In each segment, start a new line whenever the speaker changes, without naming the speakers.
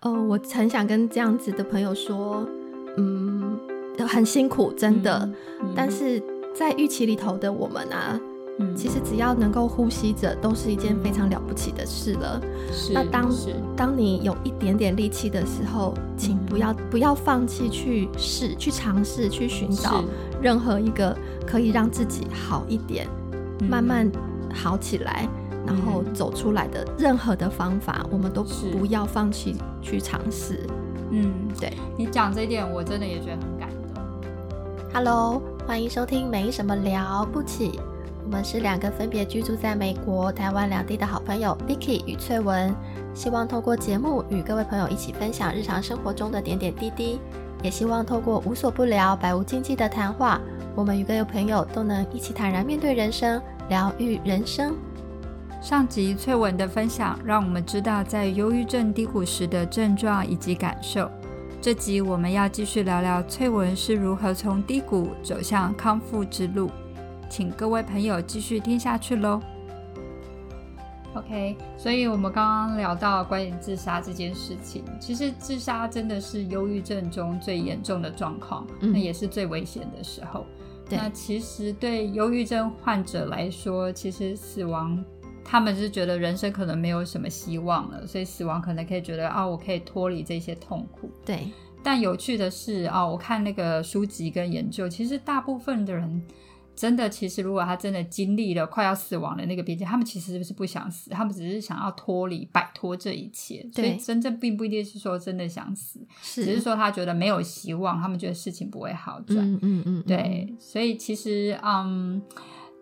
呃，我很想跟这样子的朋友说，嗯，很辛苦，真的，但是在预期里头的我们啊。其实只要能够呼吸着，都是一件非常了不起的事了。那当当你有一点点力气的时候，请不要不要放弃去试、去尝试、去寻找任何一个可以让自己好一点、慢慢好起来，然后走出来的任何的方法，我们都不要放弃去尝试。
嗯，对你讲这一点，我真的也觉得很感动。
Hello，欢迎收听没什么了不起。我们是两个分别居住在美国、台湾两地的好朋友，Vicky 与翠文，希望透过节目与各位朋友一起分享日常生活中的点点滴滴，也希望透过无所不聊、百无禁忌的谈话，我们与各位朋友都能一起坦然面对人生，疗愈人生。
上集翠文的分享，让我们知道在忧郁症低谷时的症状以及感受。这集我们要继续聊聊翠文是如何从低谷走向康复之路。请各位朋友继续听下去喽。OK，所以我们刚刚聊到关于自杀这件事情，其实自杀真的是忧郁症中最严重的状况，那也是最危险的时候。那其实对忧郁症患者来说，其实死亡，他们是觉得人生可能没有什么希望了，所以死亡可能可以觉得啊，我可以脱离这些痛苦。
对。
但有趣的是啊，我看那个书籍跟研究，其实大部分的人。真的，其实如果他真的经历了快要死亡的那个边界，他们其实是不想死，他们只是想要脱离、摆脱这一切。所以真正并不一定是说真的想死，只是说他觉得没有希望，他们觉得事情不会好转。嗯嗯嗯，对，所以其实嗯。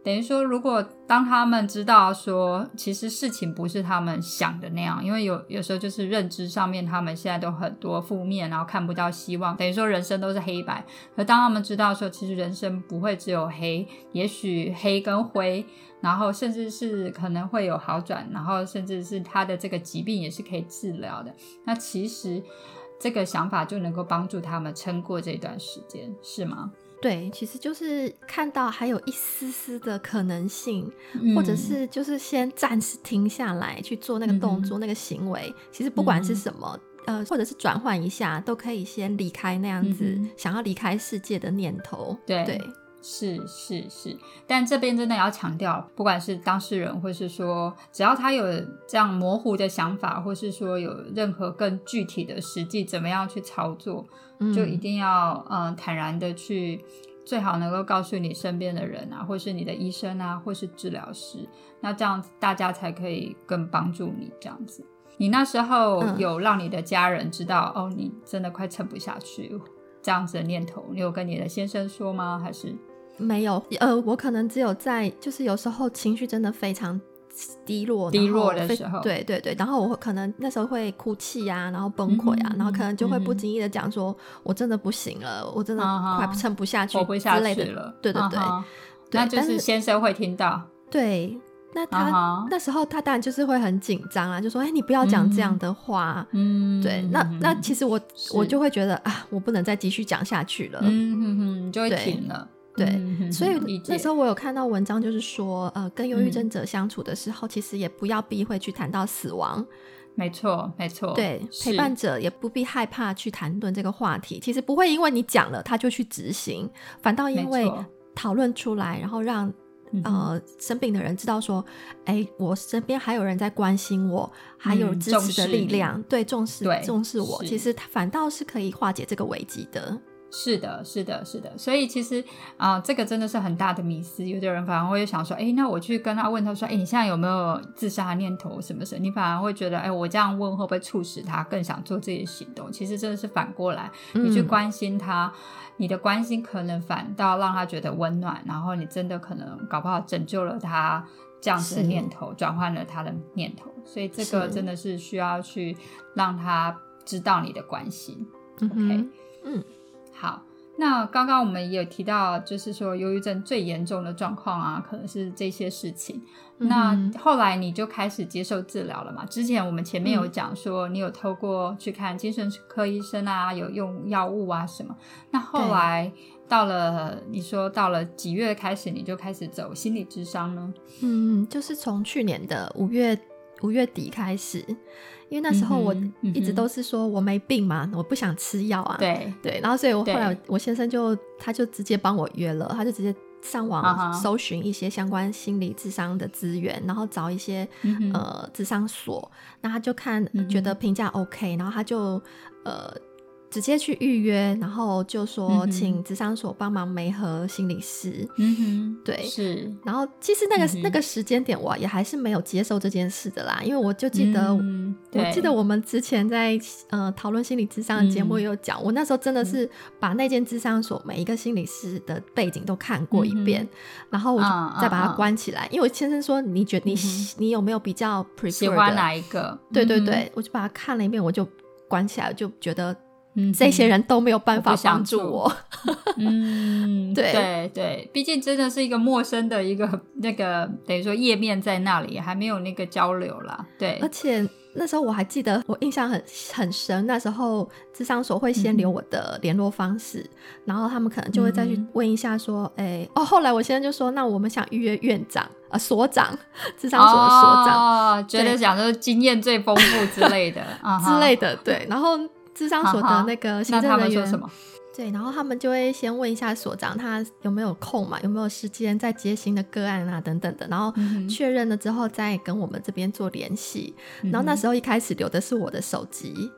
等于说，如果当他们知道说，其实事情不是他们想的那样，因为有有时候就是认知上面，他们现在都很多负面，然后看不到希望。等于说，人生都是黑白。可当他们知道说，其实人生不会只有黑，也许黑跟灰，然后甚至是可能会有好转，然后甚至是他的这个疾病也是可以治疗的。那其实这个想法就能够帮助他们撑过这段时间，是吗？
对，其实就是看到还有一丝丝的可能性，或者是就是先暂时停下来去做那个动作、那个行为。其实不管是什么，呃，或者是转换一下，都可以先离开那样子想要离开世界的念头。
对。是是是，但这边真的要强调，不管是当事人，或是说，只要他有这样模糊的想法，或是说有任何更具体的实际怎么样去操作，就一定要嗯坦然的去，最好能够告诉你身边的人啊，或是你的医生啊，或是治疗师，那这样大家才可以更帮助你这样子。你那时候有让你的家人知道哦，你真的快撑不下去这样子的念头，你有跟你的先生说吗？还是？
没有，呃，我可能只有在，就是有时候情绪真的非常低落，
低落的时候，
对对对，然后我可能那时候会哭泣啊，然后崩溃啊，然后可能就会不经意的讲说，我真的不行了，我真的快撑不下去，
活不下
去
了，
对对对，
那就是先生会听到，
对，那他那时候他当然就是会很紧张啊，就说，哎，你不要讲这样的话，嗯，对，那那其实我我就会觉得啊，我不能再继续讲下去了，嗯
哼哼，就会停了。
对，所以那时候我有看到文章，就是说，呃，跟忧郁症者相处的时候，其实也不要避讳去谈到死亡。
没错，没错。
对，陪伴者也不必害怕去谈论这个话题。其实不会因为你讲了他就去执行，反倒因为讨论出来，然后让呃生病的人知道说，哎，我身边还有人在关心我，还有支持的力量，对，重视重视我。其实反倒是可以化解这个危机的。
是的，是的，是的，所以其实啊，这个真的是很大的迷思。有的人反而会想说，哎，那我去跟他问他说，哎，你现在有没有自杀念头什么什么？你反而会觉得，哎，我这样问会不会促使他更想做这些行动？其实真的是反过来，你去关心他，你的关心可能反倒让他觉得温暖，然后你真的可能搞不好拯救了他这样子的念头，转换了他的念头。所以这个真的是需要去让他知道你的关心。OK，嗯。好，那刚刚我们也有提到，就是说忧郁症最严重的状况啊，可能是这些事情。那后来你就开始接受治疗了嘛？之前我们前面有讲说，你有透过去看精神科医生啊，有用药物啊什么。那后来到了，你说到了几月开始，你就开始走心理智商呢？
嗯，就是从去年的五月五月底开始，因为那时候我一直都是说我没病嘛，我不想吃药啊。
对。
对，然后所以我后来我先生就他就直接帮我约了，他就直接上网搜寻一些相关心理智商的资源，然后找一些呃智商所，那他就看觉得评价 OK，然后他就呃。直接去预约，然后就说请智商所帮忙媒合心理师。
嗯哼，
对，
是。
然后其实那个那个时间点，我也还是没有接受这件事的啦，因为我就记得，我记得我们之前在呃讨论心理智商的节目有讲，我那时候真的是把那间智商所每一个心理师的背景都看过一遍，然后我就再把它关起来。因为我先生说，你觉得你你有没有比较
喜欢哪一个？
对对对，我就把它看了一遍，我就关起来，就觉得。这些人都没有办法帮助我。
嗯，
对
对对，毕竟真的是一个陌生的一个那个，等于说页面在那里，还没有那个交流啦。对，
而且那时候我还记得，我印象很很深。那时候智商所会先留我的联络方式，然后他们可能就会再去问一下，说，哎，哦，后来我现在就说，那我们想预约院长啊，所长，智商所的所长，
觉得讲说经验最丰富之类的
之类的，对，然后。智商所的那个行政人员，
么？
对，然后他们就会先问一下所长，他有没有空嘛，有没有时间在接新的个案啊，等等的，然后确认了之后再跟我们这边做联系。然后那时候一开始留的是我的手机，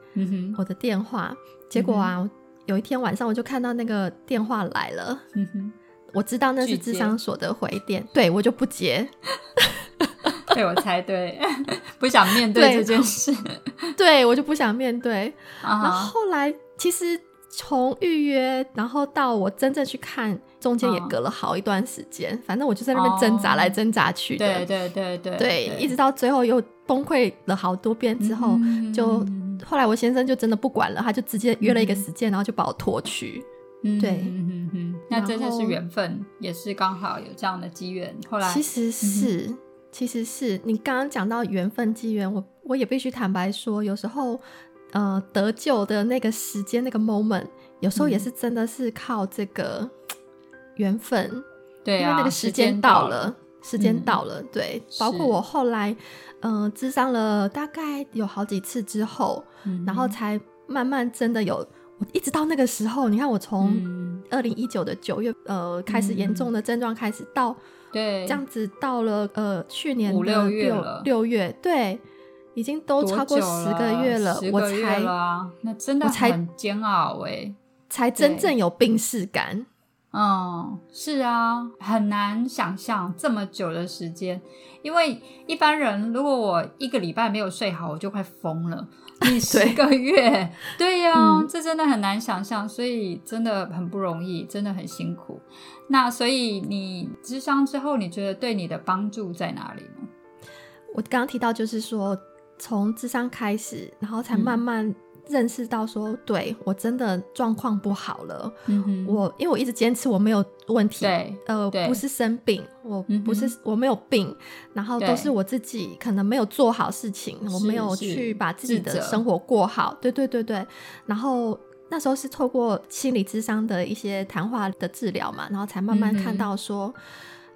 我的电话，结果啊，有一天晚上我就看到那个电话来了，我知道那是智商所得回电，对我就不接。
被我猜对，不想面对这件事，
对 我就不想面对。然后后来其实从预约，然后到我真正去看，中间也隔了好一段时间。反正我就在那边挣扎来挣扎去
的，对对对对，
对，一直到最后又崩溃了好多遍之后，就后来我先生就真的不管了，他就直接约了一个时间，然后就把我拖去。对。
嗯嗯，那真的是缘分，也是刚好有这样的机缘。后来
其实是。其实是。你刚刚讲到缘分机缘，我我也必须坦白说，有时候，呃，得救的那个时间那个 moment，有时候也是真的是靠这个缘分，
对，
因为那个时间到了，时间到了，对，包括我后来，嗯，智商了大概有好几次之后，然后才慢慢真的有，我一直到那个时候，你看我从二零一九的九月，呃，开始严重的症状开始到。
对，
这样子到了呃去年
五六月了，
六月对，已经都超过十个月了，我才
那真的很煎熬哎，
才真正有病逝感。
嗯，是啊，很难想象这么久的时间，因为一般人如果我一个礼拜没有睡好，我就快疯了。你十个月，对呀，这真的很难想象，所以真的很不容易，真的很辛苦。那所以你智商之后，你觉得对你的帮助在哪里呢？
我刚刚提到，就是说从智商开始，然后才慢慢。认识到说，对我真的状况不好了。嗯我因为我一直坚持我没有问题，
对，
呃，不是生病，我不是我没有病，然后都是我自己可能没有做好事情，我没有去把自己的生活过好。对对对对。然后那时候是透过心理智商的一些谈话的治疗嘛，然后才慢慢看到说，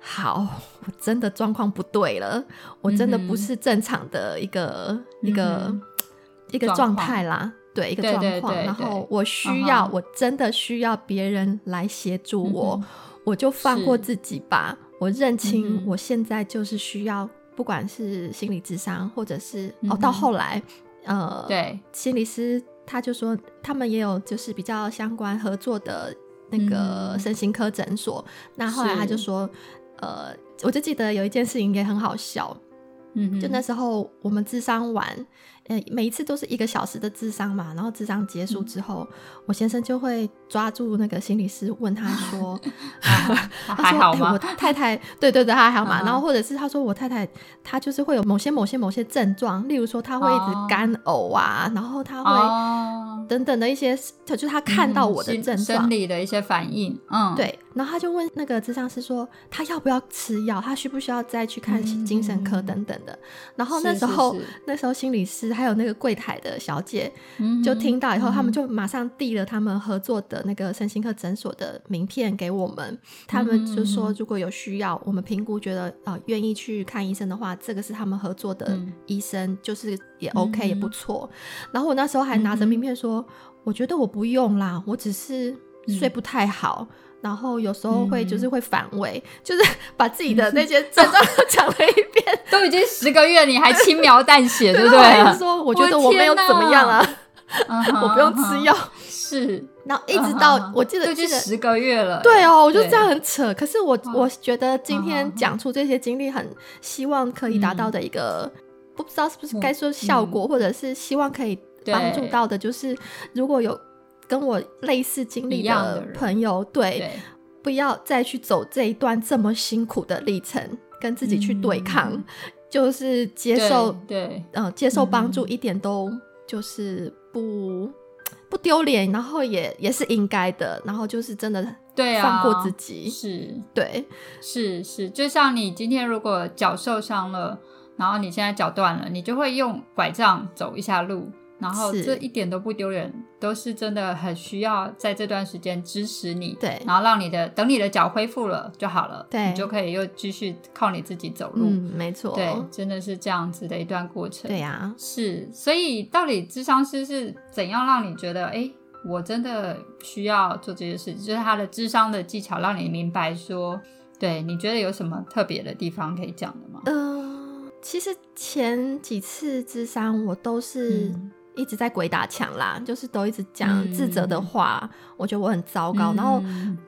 好，我真的状况不对了，我真的不是正常的一个一个一个状态啦。对一个状况，然后我需要，我真的需要别人来协助我，我就放过自己吧。我认清，我现在就是需要，不管是心理智商，或者是哦，到后来，呃，
对，
心理师他就说，他们也有就是比较相关合作的那个身心科诊所。那后来他就说，呃，我就记得有一件事情也很好笑，嗯，就那时候我们智商完。呃，每一次都是一个小时的智商嘛，然后智商结束之后，我先生就会抓住那个心理师问他说“
还好吗？”
我太太对对对，他还好嘛。然后或者是他说我太太她就是会有某些某些某些症状，例如说她会一直干呕啊，然后她会等等的一些，就是他看到我的症状，
生理的一些反应。嗯，
对。然后他就问那个智商师说，他要不要吃药，他需不需要再去看精神科等等的。然后那时候那时候心理师还有那个柜台的小姐就听到以后，他们就马上递了他们合作的那个身心科诊所的名片给我们，他们就说如果有需要，我们评估觉得啊愿意去看医生的话，这个是他们合作的医生，就是也 OK 也不错。然后我那时候还拿着名片说，我觉得我不用啦，我只是睡不太好。然后有时候会就是会反胃，就是 把自己的那些症状 讲了一遍，
都已经十个月，你还轻描淡写，对不
对？说我觉得我没有怎么样啊，我不用吃药，
是。
然后一直到我记得
已经十个月了，
对哦，我就这样很扯。可是我我觉得今天讲出这些经历，很希望可以达到的一个，不知道是不是该说效果，或者是希望可以帮助到的，就是如果有。跟我类似经历的朋友，对，不要再去走这一段这么辛苦的历程，跟自己去对抗，就是接受，
对，
嗯，接受帮助一点都就是不不丢脸，然后也也是应该的，然后就是真的，
对啊，
放过自己，
是
对，
是是，就像你今天如果脚受伤了，然后你现在脚断了，你就会用拐杖走一下路。然后这一点都不丢人，都是真的很需要在这段时间支持你，
对，
然后让你的等你的脚恢复了就好了，
对，
你就可以又继续靠你自己走路，
嗯，没错，
对，真的是这样子的一段过程，
对呀，
是，所以到底智商师是怎样让你觉得，哎，我真的需要做这些事情，就是他的智商的技巧，让你明白说，对，你觉得有什么特别的地方可以讲的吗？
嗯，其实前几次智商我都是。一直在鬼打墙啦，就是都一直讲自责的话，我觉得我很糟糕。然后，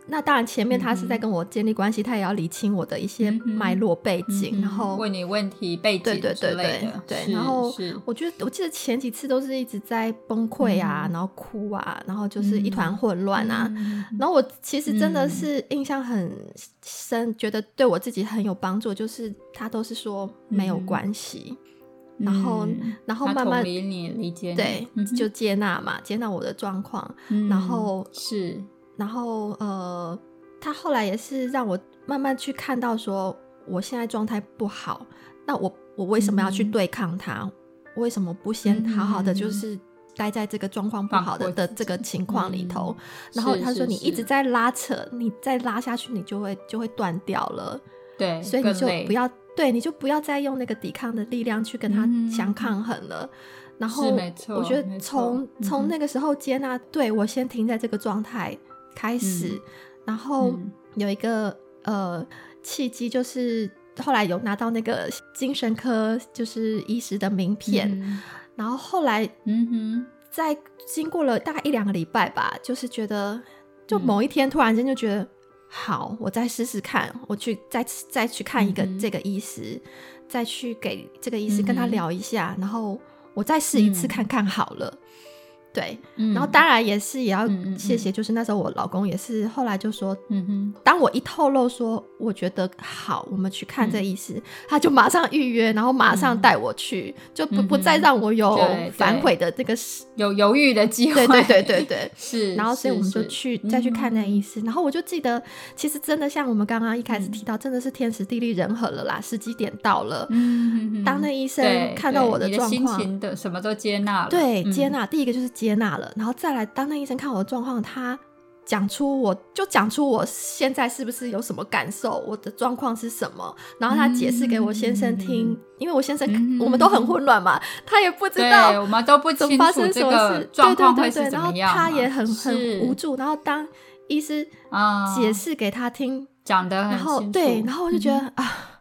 那当然前面他是在跟我建立关系，他也要理清我的一些脉络背景，然后
问你问题背景对对对。
对，然后我觉得我记得前几次都是一直在崩溃啊，然后哭啊，然后就是一团混乱啊。然后我其实真的是印象很深，觉得对我自己很有帮助，就是他都是说没有关系。然后，然后慢慢
理你理解，
对，就接纳嘛，接纳我的状况。然后
是，
然后呃，他后来也是让我慢慢去看到，说我现在状态不好，那我我为什么要去对抗他？为什么不先好好的就是待在这个状况不好的的这个情况里头？然后他说，你一直在拉扯，你再拉下去，你就会就会断掉了。
对，
所以你就不要。对，你就不要再用那个抵抗的力量去跟他相抗衡了。然后，我觉得从从那个时候接纳，对我先停在这个状态开始，然后有一个呃契机，就是后来有拿到那个精神科就是医师的名片，然后后来嗯哼，在经过了大概一两个礼拜吧，就是觉得就某一天突然间就觉得。好，我再试试看，我去再再去看一个这个医师，再去给这个医师跟他聊一下，然后我再试一次看看好了。对，然后当然也是也要谢谢，就是那时候我老公也是后来就说，嗯哼，当我一透露说我觉得好，我们去看这医师，他就马上预约，然后马上带我去，就不不再让我有反悔的这个
有犹豫的机会，
对对对对对，
是，
然后所以我们就去再去看那医师，然后我就记得，其实真的像我们刚刚一开始提到，真的是天时地利人和了啦，时机点到了，嗯，当那医生看到我的状况
的什么都接纳了，
对，接纳，第一个就是。接纳了，然后再来，当那医生看我的状况，他讲出我就讲出我现在是不是有什么感受，我的状况是什么，然后他解释给我先生听，因为我先生我们都很混乱嘛，他也不知道
我们都不清楚这个状况会是怎么样，
他也很很无助。然后当医师解释给他听，
讲的
然后对，然后我就觉得啊，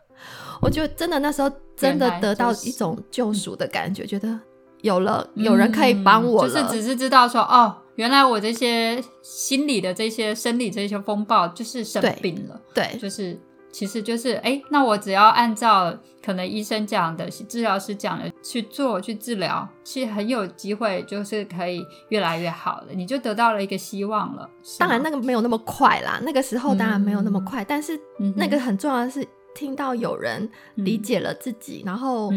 我就真的那时候真的得到一种救赎的感觉，觉得。有了，有人可以帮我
了，就是只是知道说，哦，原来我这些心理的这些生理这些风暴就是生病了，
对，
就是其实就是，哎，那我只要按照可能医生讲的、治疗师讲的去做去治疗，其实很有机会就是可以越来越好的，你就得到了一个希望了。
当然那个没有那么快啦，那个时候当然没有那么快，但是那个很重要的是。听到有人理解了自己，然后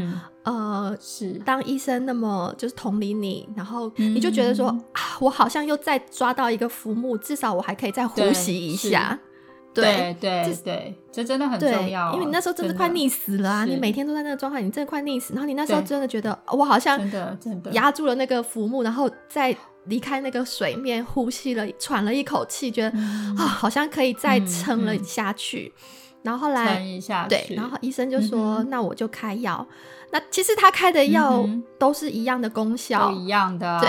呃，
是
当医生那么就是同理你，然后你就觉得说啊，我好像又再抓到一个浮木，至少我还可以再呼吸一下。
对对对，这真的很重要，
因为你那时候真的快溺死了啊！你每天都在那个状态，你真的快溺死。然后你那时候真的觉得，我好像
真的真的
压住了那个浮木，然后再离开那个水面，呼吸了，喘了一口气，觉得啊，好像可以再撑了下去。然后后来对，然后医生就说：“那我就开药。”那其实他开的药都是一样的功效，
一样的。
对，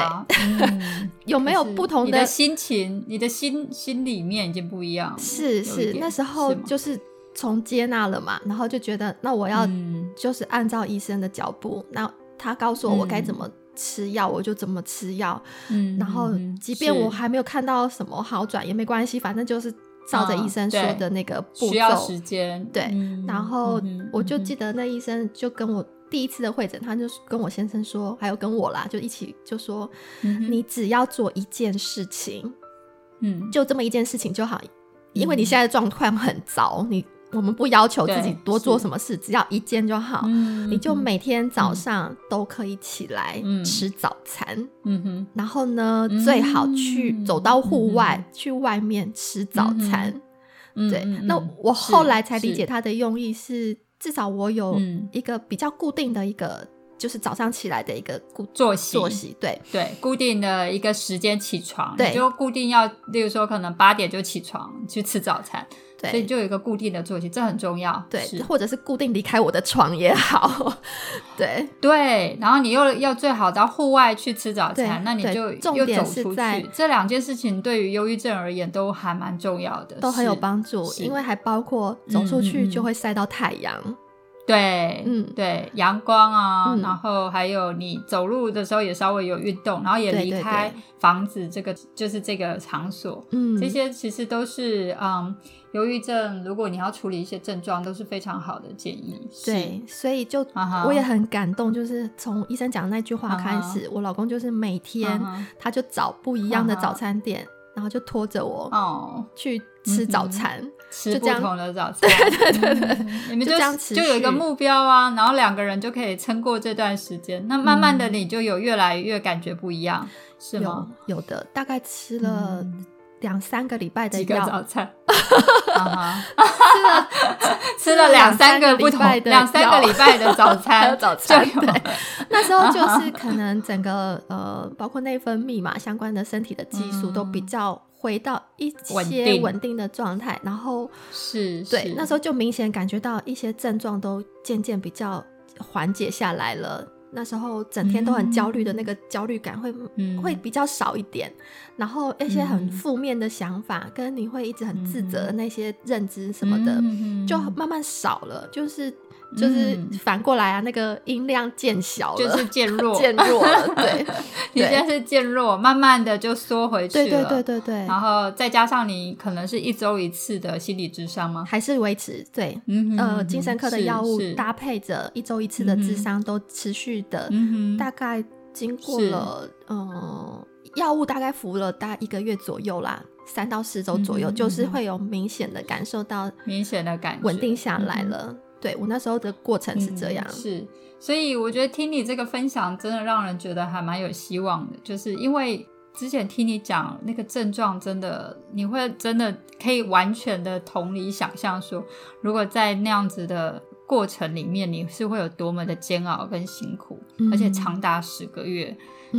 有没有不同的？你
的心情，你的心心里面已经不一样。
是是，那时候就是从接纳了嘛，然后就觉得那我要就是按照医生的脚步，那他告诉我我该怎么吃药，我就怎么吃药。嗯，然后即便我还没有看到什么好转也没关系，反正就是。照着医生说的那个步骤，
需要时间。
对，然后我就记得那医生就跟我第一次的会诊，他就跟我先生说，还有跟我啦，就一起就说，你只要做一件事情，嗯，就这么一件事情就好，因为你现在的状况很糟，你。我们不要求自己多做什么事，只要一件就好。你就每天早上都可以起来吃早餐。嗯哼，然后呢，最好去走到户外，去外面吃早餐。对，那我后来才理解他的用意是，至少我有一个比较固定的一个，就是早上起来的一个固
作息。
作息对
对，固定的一个时间起床，对，就固定要，例如说可能八点就起床去吃早餐。所以就有一个固定的作息，这很重要。
对，或者是固定离开我的床也好。对
对，然后你又要最好到户外去吃早餐，那你就又走出去。这两件事情对于忧郁症而言都还蛮重要的，
都很有帮助，因为还包括走出去就会晒到太阳。
对，嗯，对，阳光啊，然后还有你走路的时候也稍微有运动，然后也离开房子这个就是这个场所，嗯，这些其实都是嗯。忧郁症，如果你要处理一些症状，都是非常好的建议。
对，所以就我也很感动，就是从医生讲那句话开始，我老公就是每天他就找不一样的早餐店，然后就拖着我哦。去吃早餐，
吃不同的早餐。
对对对对，
你们就就有一个目标啊，然后两个人就可以撑过这段时间。那慢慢的，你就有越来越感觉不一样，是吗？
有的，大概吃了。两三个礼拜的
药，早餐，吃了吃了两三个不同两三个礼拜的早餐，
早餐对，那时候就是可能整个呃，包括内分泌嘛，相关的身体的激素都比较回到一些稳定的状态，然后
是
对，那时候就明显感觉到一些症状都渐渐比较缓解下来了。那时候整天都很焦虑的那个焦虑感会会比较少一点，然后一些很负面的想法跟你会一直很自责的那些认知什么的，就慢慢少了，就是。就是反过来啊，那个音量渐小
了，就是渐弱，
渐弱了。对，
你现在是渐弱，慢慢的就缩回去
了。对对对对对。
然后再加上你可能是一周一次的心理智商吗？
还是维持？对，嗯呃，精神科的药物搭配着一周一次的智商都持续的，大概经过了嗯，药物大概服了大概一个月左右啦，三到四周左右，就是会有明显的感受到
明显的感
稳定下来了。对我那时候的过程是这样，
是，所以我觉得听你这个分享，真的让人觉得还蛮有希望的。就是因为之前听你讲那个症状，真的你会真的可以完全的同理想象，说如果在那样子的过程里面，你是会有多么的煎熬跟辛苦，而且长达十个月，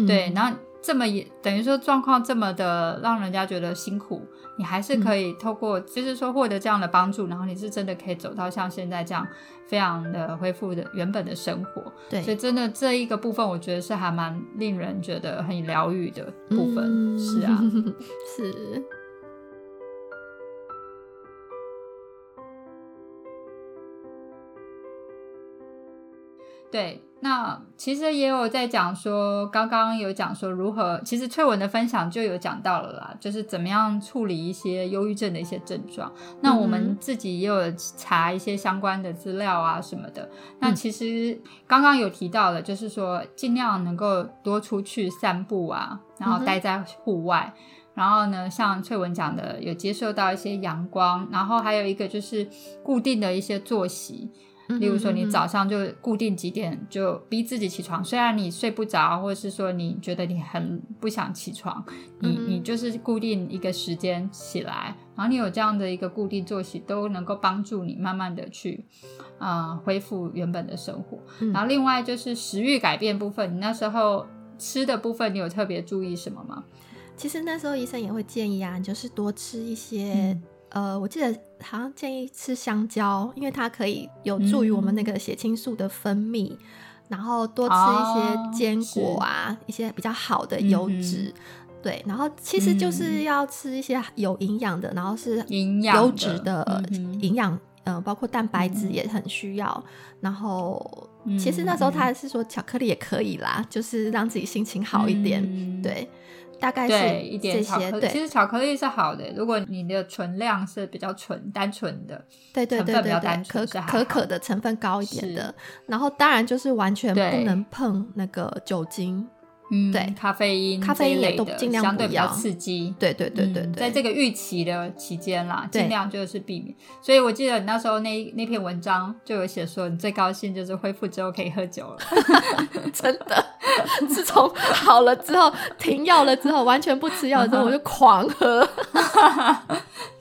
对，然后。这么也等于说状况这么的让人家觉得辛苦，你还是可以透过就是说获得这样的帮助，然后你是真的可以走到像现在这样非常的恢复的原本的生活。
对，
所以真的这一个部分，我觉得是还蛮令人觉得很疗愈的部分。是啊，
是。
对。那其实也有在讲说，刚刚有讲说如何，其实翠文的分享就有讲到了啦，就是怎么样处理一些忧郁症的一些症状。那我们自己也有查一些相关的资料啊什么的。那其实刚刚有提到了，就是说尽量能够多出去散步啊，然后待在户外。然后呢，像翠文讲的，有接受到一些阳光，然后还有一个就是固定的一些作息。例如说，你早上就固定几点就逼自己起床，虽然你睡不着，或者是说你觉得你很不想起床，你你就是固定一个时间起来，然后你有这样的一个固定作息，都能够帮助你慢慢的去啊恢复原本的生活。然后另外就是食欲改变部分，你那时候吃的部分，你有特别注意什么吗？
其实那时候医生也会建议啊，就是多吃一些。呃，我记得好像建议吃香蕉，因为它可以有助于我们那个血清素的分泌，然后多吃一些坚果啊，一些比较好的油脂，对，然后其实就是要吃一些有营养的，然后是营养优质的营养，呃，包括蛋白质也很需要。然后其实那时候他还是说巧克力也可以啦，就是让自己心情好一点，对。大概是
一点巧克力，其实巧克力是好的。如果你的存量是比较纯、单纯的，
对对对对对，可可可的成分高一点的。然后当然就是完全不能碰那个酒精。
嗯，
对，
咖啡因、
咖啡因也都尽量
不要刺激。
对对对对对，
在这个预期的期间啦，尽量就是避免。所以我记得你那时候那那篇文章就有写说，你最高兴就是恢复之后可以喝酒了。
真的，自从好了之后，停药了之后，完全不吃药之后，我就狂喝。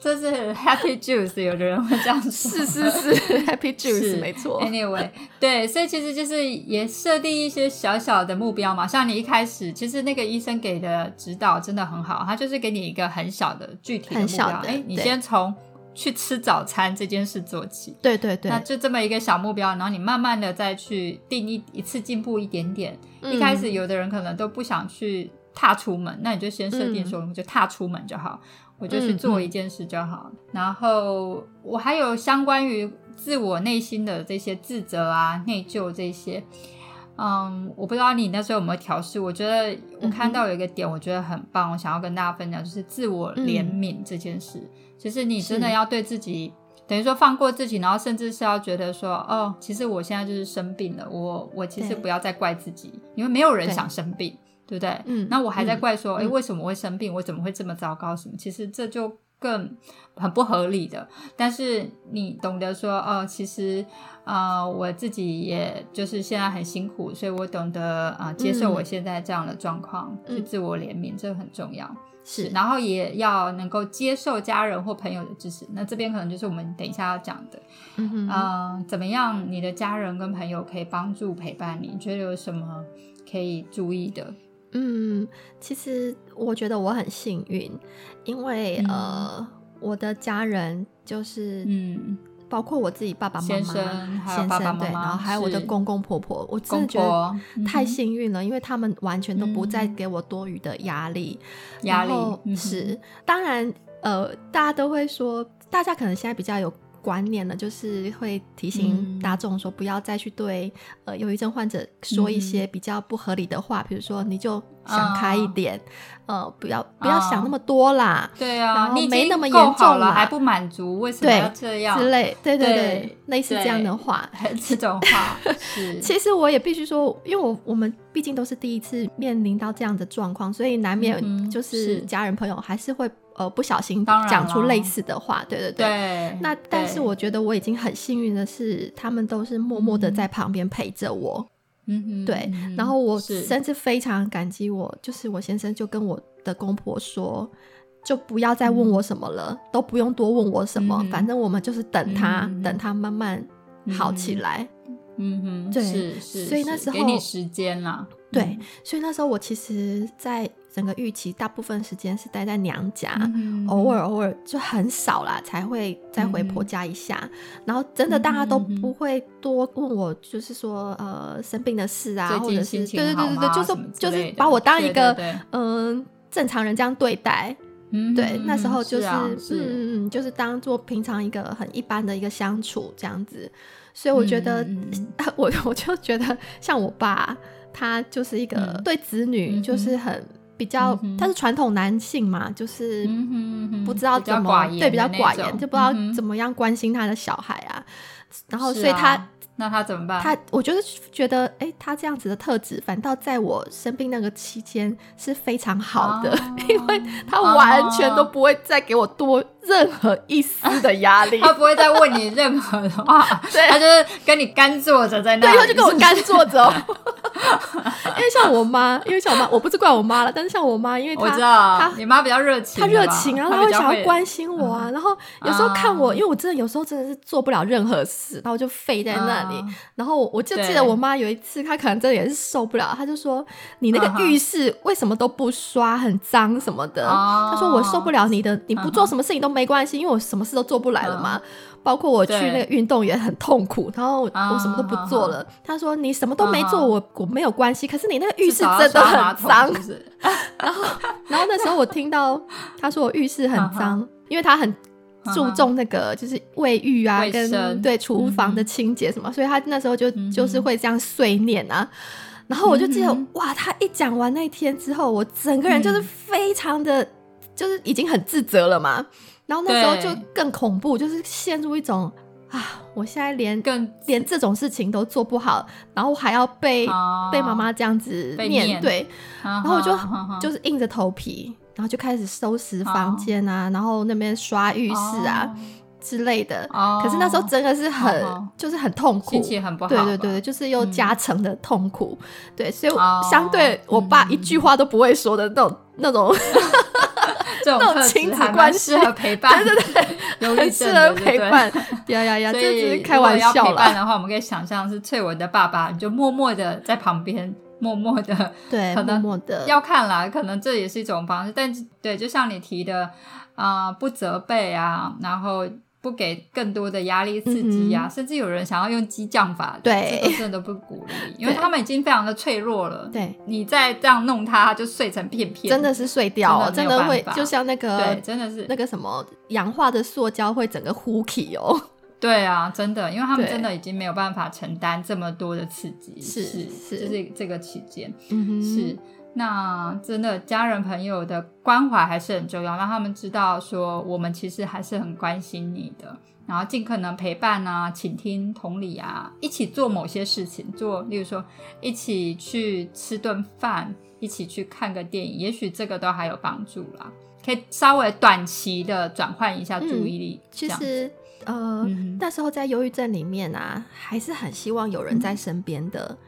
这是 Happy Juice，有的人会这样说。
是是是，Happy Juice，没错。
Anyway，对，所以其实就是也设定一些小小的目标嘛，像你一开。开始其实那个医生给的指导真的很好，他就是给你一个很小的具体的目标，哎，你先从去吃早餐这件事做起，
对对对，
那就这么一个小目标，然后你慢慢的再去定一一次进步一点点。一开始有的人可能都不想去踏出门，那你就先设定说，就踏出门就好，我就去做一件事就好。然后我还有相关于自我内心的这些自责啊、内疚这些。嗯，我不知道你那时候有没有调试。我觉得我看到有一个点，我觉得很棒，我想要跟大家分享，就是自我怜悯这件事。其实你真的要对自己，等于说放过自己，然后甚至是要觉得说，哦，其实我现在就是生病了，我我其实不要再怪自己，因为没有人想生病，对不对？嗯。那我还在怪说，哎，为什么会生病？我怎么会这么糟糕？什么？其实这就更很不合理的。但是你懂得说，哦，其实。啊，我自己也就是现在很辛苦，所以我懂得啊，接受我现在这样的状况，去自我怜悯，这个很重要。
是，
然后也要能够接受家人或朋友的支持。那这边可能就是我们等一下要讲的，嗯，怎么样，你的家人跟朋友可以帮助陪伴你你？觉得有什么可以注意的？
嗯，其实我觉得我很幸运，因为呃，我的家人就是嗯。包括我自己爸爸妈妈、先生对，然后还有我的公公婆婆，我真的觉得太幸运了，因为他们完全都不再给我多余的压力。
压力
是当然，呃，大家都会说，大家可能现在比较有。观念呢，就是会提醒大众说，不要再去对呃忧郁症患者说一些比较不合理的话，比如说你就想开一点，呃，不要不要想那么多啦。
对啊，
然后没那么严
重了，还不满足，为什么要这样
之类？对对对，类似这样的话，
这种话。
其实我也必须说，因为我我们毕竟都是第一次面临到这样的状况，所以难免就是家人朋友还是会。呃，不小心讲出类似的话，对对
对。
那但是我觉得我已经很幸运的是，他们都是默默的在旁边陪着我。嗯哼，对。然后我甚至非常感激我，就是我先生就跟我的公婆说，就不要再问我什么了，都不用多问我什么，反正我们就是等他，等他慢慢好起来。
嗯哼，对，是是。
所以那时候
给你时间啦。
对，所以那时候我其实，在整个预期大部分时间是待在娘家，偶尔偶尔就很少啦，才会再回婆家一下。然后真的大家都不会多问我，就是说呃生病的事啊，或者是对对对对对，就是就是把我当一个嗯正常人这样对待。对，那时候就是嗯嗯嗯，就是当做平常一个很一般的一个相处这样子。所以我觉得 我我就觉得像我爸。他就是一个对子女就是很比较，他是传统男性嘛，就是不知道怎么对比较寡言，就不知道怎么样关心他的小孩啊。然后，所以他
那他怎么办？
他，我就是觉得，哎，他这样子的特质，反倒在我生病那个期间是非常好的，因为他完全都不会再给我多任何一丝的压力，
他不会再问你任何的话，对，他就是跟你干坐着在那里，
对，他就跟我干坐着。因为像我妈，因为像我妈，我不是怪我妈了，但是像我妈，因为
我知道，她你妈比较热情，
她热情啊，她会想要关心我啊，然后有时候看我，因为我真的有时候真的是做不了任何事，然后就废在那里，然后我就记得我妈有一次，她可能真的也是受不了，她就说：“你那个浴室为什么都不刷，很脏什么的？”她说：“我受不了你的，你不做什么事情都没关系，因为我什么事都做不来了嘛。”包括我去那个运动也很痛苦，然后我什么都不做了。他说你什么都没做，我我没有关系。可是你那个浴室真的很脏。然后然后那时候我听到他说我浴室很脏，因为他很注重那个就是卫浴啊，跟对厨房的清洁什么，所以他那时候就就是会这样碎念啊。然后我就记得哇，他一讲完那天之后，我整个人就是非常的，就是已经很自责了嘛。然后那时候就更恐怖，就是陷入一种啊，我现在连
更
连这种事情都做不好，然后还要被被妈妈这样子面对，然后我就就是硬着头皮，然后就开始收拾房间啊，然后那边刷浴室啊之类的。可是那时候真的是很就是很痛苦，
心情很不好。
对对对对，就是又加成的痛苦。对，所以相对我爸一句话都不会说的那种那种。
这种
亲子关系
和陪伴，
对对对，很适合陪伴。呀呀呀！这是开玩笑
陪伴的话，我们可以想象是翠文的爸爸，你就默默的在旁边，默默的，
对，默默的。
要看啦，可能这也是一种方式。但对，就像你提的啊，不责备啊，然后。不给更多的压力刺激啊，甚至有人想要用激将法，
对，
这真的都不鼓励，因为他们已经非常的脆弱了。
对，
你再这样弄它，它就碎成片片，
真的是碎掉，真的会就像那个，
对，真的是
那个什么氧化的塑胶会整个呼起哦。
对啊，真的，因为他们真的已经没有办法承担这么多的刺激，
是是，
就是这个期间，嗯是。那真的家人朋友的关怀还是很重要，让他们知道说我们其实还是很关心你的，然后尽可能陪伴啊、倾听、同理啊，一起做某些事情，做，例如说一起去吃顿饭，一起去看个电影，也许这个都还有帮助啦，可以稍微短期的转换一下注意力。
其实，呃，那时候在忧郁症里面啊，还是很希望有人在身边的。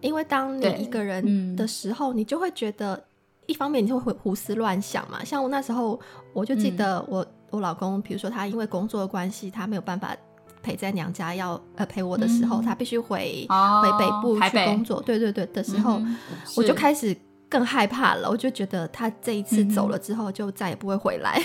因为当你一个人的时候，你就会觉得，一方面你就会胡思乱想嘛。像我那时候，我就记得我我老公，比如说他因为工作的关系，他没有办法陪在娘家要呃陪我的时候，他必须回回北部去工作。对对对的时候，我就开始更害怕了。我就觉得他这一次走了之后，就再也不会回来。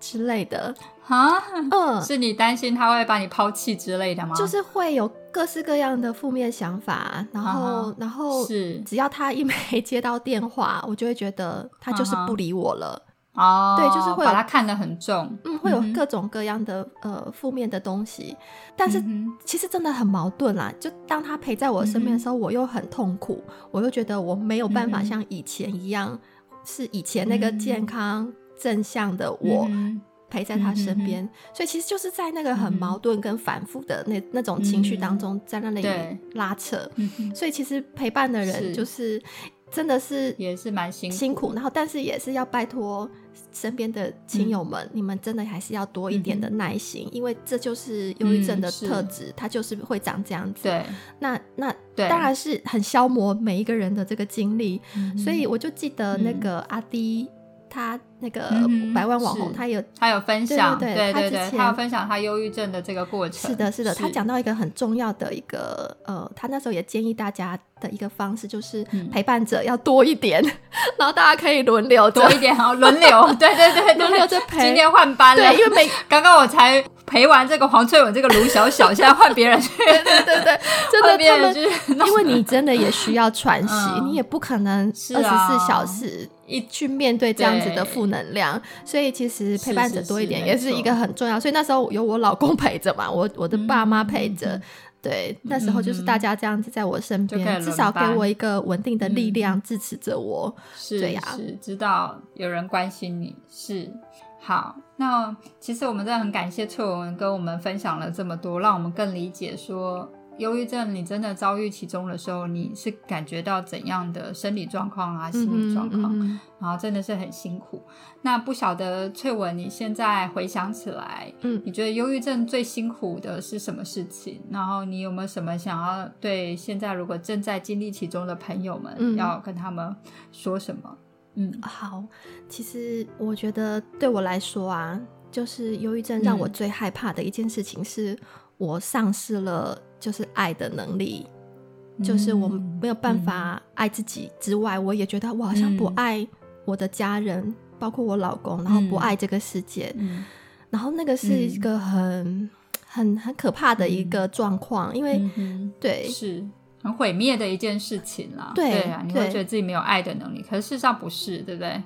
之类的。
啊，嗯，是你担心他会把你抛弃之类的吗？
就是会有各式各样的负面想法，然后，然后
是。
只要他一没接到电话，我就会觉得他就是不理我了。哦，对，就是会
把他看得很重，
嗯，会有各种各样的呃负面的东西。但是其实真的很矛盾啦，就当他陪在我身边的时候，我又很痛苦，我又觉得我没有办法像以前一样，是以前那个健康。正向的我陪在他身边，所以其实就是在那个很矛盾跟反复的那那种情绪当中，在那里拉扯。所以其实陪伴的人就是真的是
也是蛮辛
辛苦，然后但是也是要拜托身边的亲友们，你们真的还是要多一点的耐心，因为这就是忧郁症的特质，它就是会长这样子。
对，
那那当然是很消磨每一个人的这个精力。所以我就记得那个阿迪。他那个百万网红，他有
他有分享，
对
对对，他有分享他忧郁症的这个过程。
是的，是的，他讲到一个很重要的一个呃，他那时候也建议大家的一个方式就是陪伴者要多一点，然后大家可以轮流
多一点，好轮流，对对对，轮流
着陪。
今天换班了，
因为每
刚刚我才陪完这个黄翠文这个卢小小，现在换别人去，
对对对对，真的他们，因为你真的也需要喘息，你也不可能二十四小时。一去面对这样子的负能量，所以其实陪伴者多一点也是一个很重要。所以那时候有我老公陪着嘛，我我的爸妈陪着，对，那时候就是大家这样子在我身边，至少给我一个稳定的力量支持着我。
是是，知道有人关心你是好。那其实我们真的很感谢翠文跟我们分享了这么多，让我们更理解说。忧郁症你真的遭遇其中的时候，你是感觉到怎样的生理状况啊、心理状况，然后真的是很辛苦。那不晓得翠文，你现在回想起来，嗯，你觉得忧郁症最辛苦的是什么事情？然后你有没有什么想要对现在如果正在经历其中的朋友们，要跟他们说什么？
嗯，好，其实我觉得对我来说啊，就是忧郁症让我最害怕的一件事情是。我丧失了就是爱的能力，就是我没有办法爱自己之外，我也觉得我好像不爱我的家人，包括我老公，然后不爱这个世界，然后那个是一个很很很可怕的一个状况，因为对
是很毁灭的一件事情啦。对啊，你会觉得自己没有爱的能力，可是事实上不是，对不对？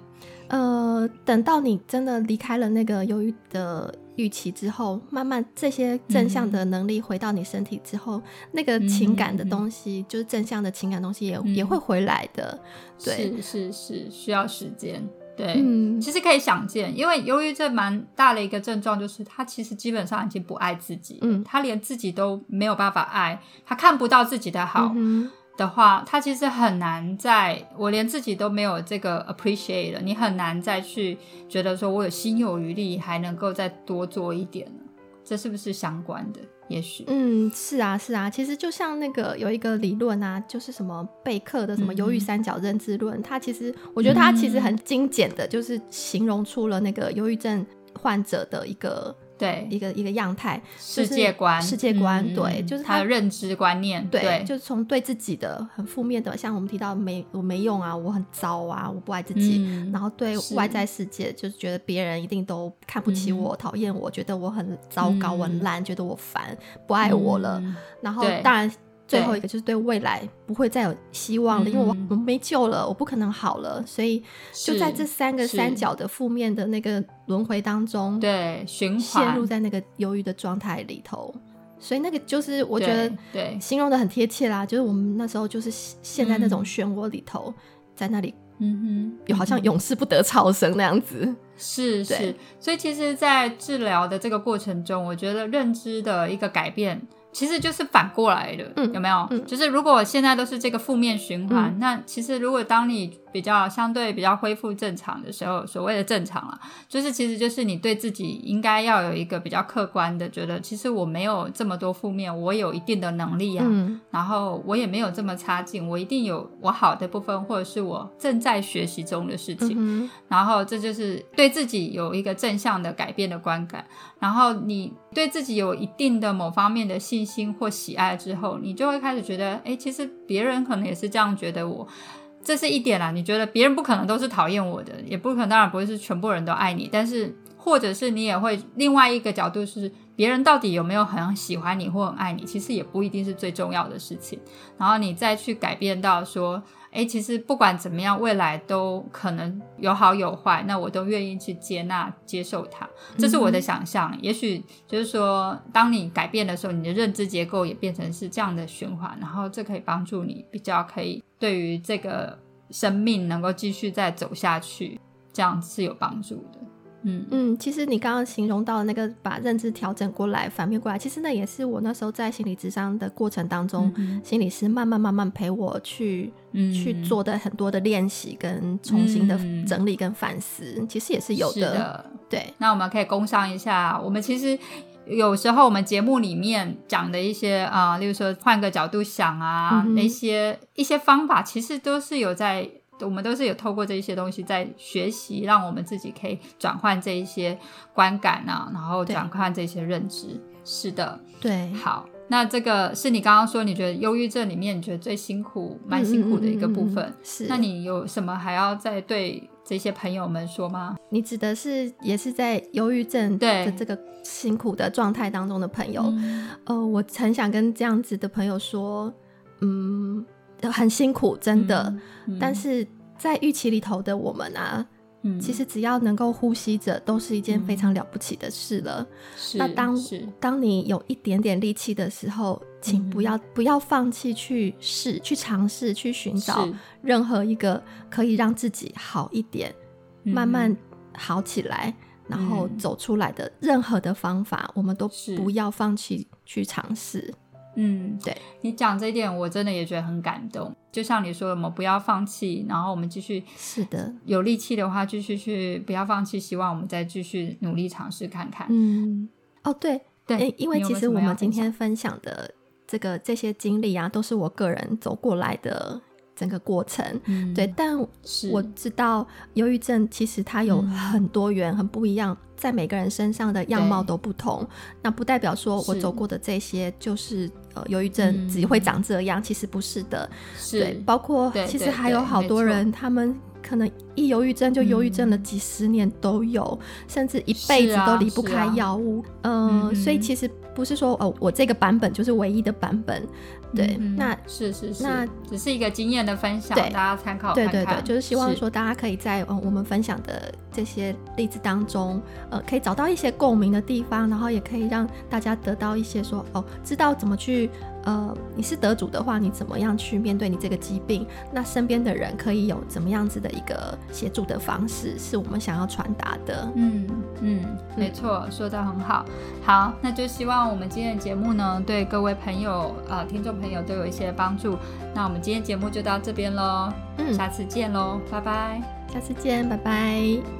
呃，等到你真的离开了那个忧郁的。预期之后，慢慢这些正向的能力回到你身体之后，那个情感的东西，就是正向的情感东西也也会回来的。对，
是是是，需要时间。对，嗯，其实可以想见，因为忧郁症蛮大的一个症状，就是他其实基本上已经不爱自己，嗯，他连自己都没有办法爱，他看不到自己的好。的话，他其实很难在，我连自己都没有这个 appreciate 了，你很难再去觉得说我有心有余力，还能够再多做一点呢？这是不是相关的？也许，
嗯，是啊，是啊，其实就像那个有一个理论啊，就是什么贝克的什么忧郁三角认知论，它其实我觉得它其实很精简的，就是形容出了那个忧郁症患者的一个。
对。
一个一个样态，
世界观，
世界观，对，就是他
的认知观念，
对，就是从对自己的很负面的，像我们提到没我没用啊，我很糟啊，我不爱自己，然后对外在世界就是觉得别人一定都看不起我，讨厌我，觉得我很糟糕，我很烂，觉得我烦，不爱我了，然后当然。最后一个就是对未来不会再有希望了，因为我我没救了，我不可能好了，所以就在这三个三角的负面的那个轮回当中，
对循环
陷入在那个忧郁的状态里头，所以那个就是我觉得对形容的很贴切啦，就是我们那时候就是陷在那种漩涡里头，在那里，嗯哼，有好像永世不得超生那样子，
是是，所以其实，在治疗的这个过程中，我觉得认知的一个改变。其实就是反过来的，有没有？就是如果现在都是这个负面循环，那其实如果当你比较相对比较恢复正常的时候，所谓的正常了，就是其实就是你对自己应该要有一个比较客观的，觉得其实我没有这么多负面，我有一定的能力啊，然后我也没有这么差劲，我一定有我好的部分，或者是我正在学习中的事情，然后这就是对自己有一个正向的改变的观感，然后你对自己有一定的某方面的信心或喜爱之后，你就会开始觉得，哎，其实别人可能也是这样觉得我。这是一点啦，你觉得别人不可能都是讨厌我的，也不可能，当然不会是全部人都爱你，但是或者是你也会另外一个角度是，别人到底有没有很喜欢你或很爱你，其实也不一定是最重要的事情。然后你再去改变到说，哎，其实不管怎么样，未来都可能有好有坏，那我都愿意去接纳接受它。这是我的想象，也许就是说，当你改变的时候，你的认知结构也变成是这样的循环，然后这可以帮助你比较可以。对于这个生命能够继续再走下去，这样是有帮助的。
嗯嗯，其实你刚刚形容到那个把认知调整过来、反面过来，其实那也是我那时候在心理智商的过程当中，心理师慢慢慢慢陪我去去做的很多的练习跟重新的整理跟反思，其实也是有的。对，
那我们可以工商一下，我们其实。有时候我们节目里面讲的一些啊，例如说换个角度想啊，那些一些方法，其实都是有在，我们都是有透过这一些东西在学习，让我们自己可以转换这一些观感啊，然后转换这些认知。是的，
对。
好，那这个是你刚刚说你觉得忧郁症里面你觉得最辛苦、蛮辛苦的一个部分。
是。
那你有什么还要再对？这些朋友们说吗？
你指的是也是在忧郁症的这个辛苦的状态当中的朋友？呃，我很想跟这样子的朋友说，嗯，很辛苦，真的。但是在预期里头的我们啊。其实只要能够呼吸着，都是一件非常了不起的事了。那当当你有一点点力气的时候，请不要不要放弃去试、去尝试、去寻找任何一个可以让自己好一点、慢慢好起来，然后走出来的任何的方法，我们都不要放弃去尝试。
嗯，
对
你讲这一点，我真的也觉得很感动。就像你说的，我们不要放弃，然后我们继续
是的，
有力气的话，继续去不要放弃，希望我们再继续努力尝试看看。
嗯，哦，对
对，
因为其实我们今天
分
享的这个这些经历啊，都是我个人走过来的。整个过程，对，但我知道忧郁症其实它有很多元、很不一样，在每个人身上的样貌都不同。那不代表说我走过的这些就是呃忧郁症只会长这样，其实不是的。对，包括其实还有好多人，他们可能一忧郁症就忧郁症了几十年都有，甚至一辈子都离不开药物。嗯，所以其实不是说哦，我这个版本就是唯一的版本。对，那
是是是，
那
只是一个经验的分享，大家参考
对对对，就是希望说大家可以在呃我们分享的这些例子当中，呃，可以找到一些共鸣的地方，然后也可以让大家得到一些说哦，知道怎么去呃，你是得主的话，你怎么样去面对你这个疾病？那身边的人可以有怎么样子的一个协助的方式，是我们想要传达的。
嗯嗯，没错，说的很好。好，那就希望我们今天的节目呢，对各位朋友呃听众。朋友都有一些帮助，那我们今天节目就到这边喽，嗯，下次见喽，拜拜，
下次见，拜拜。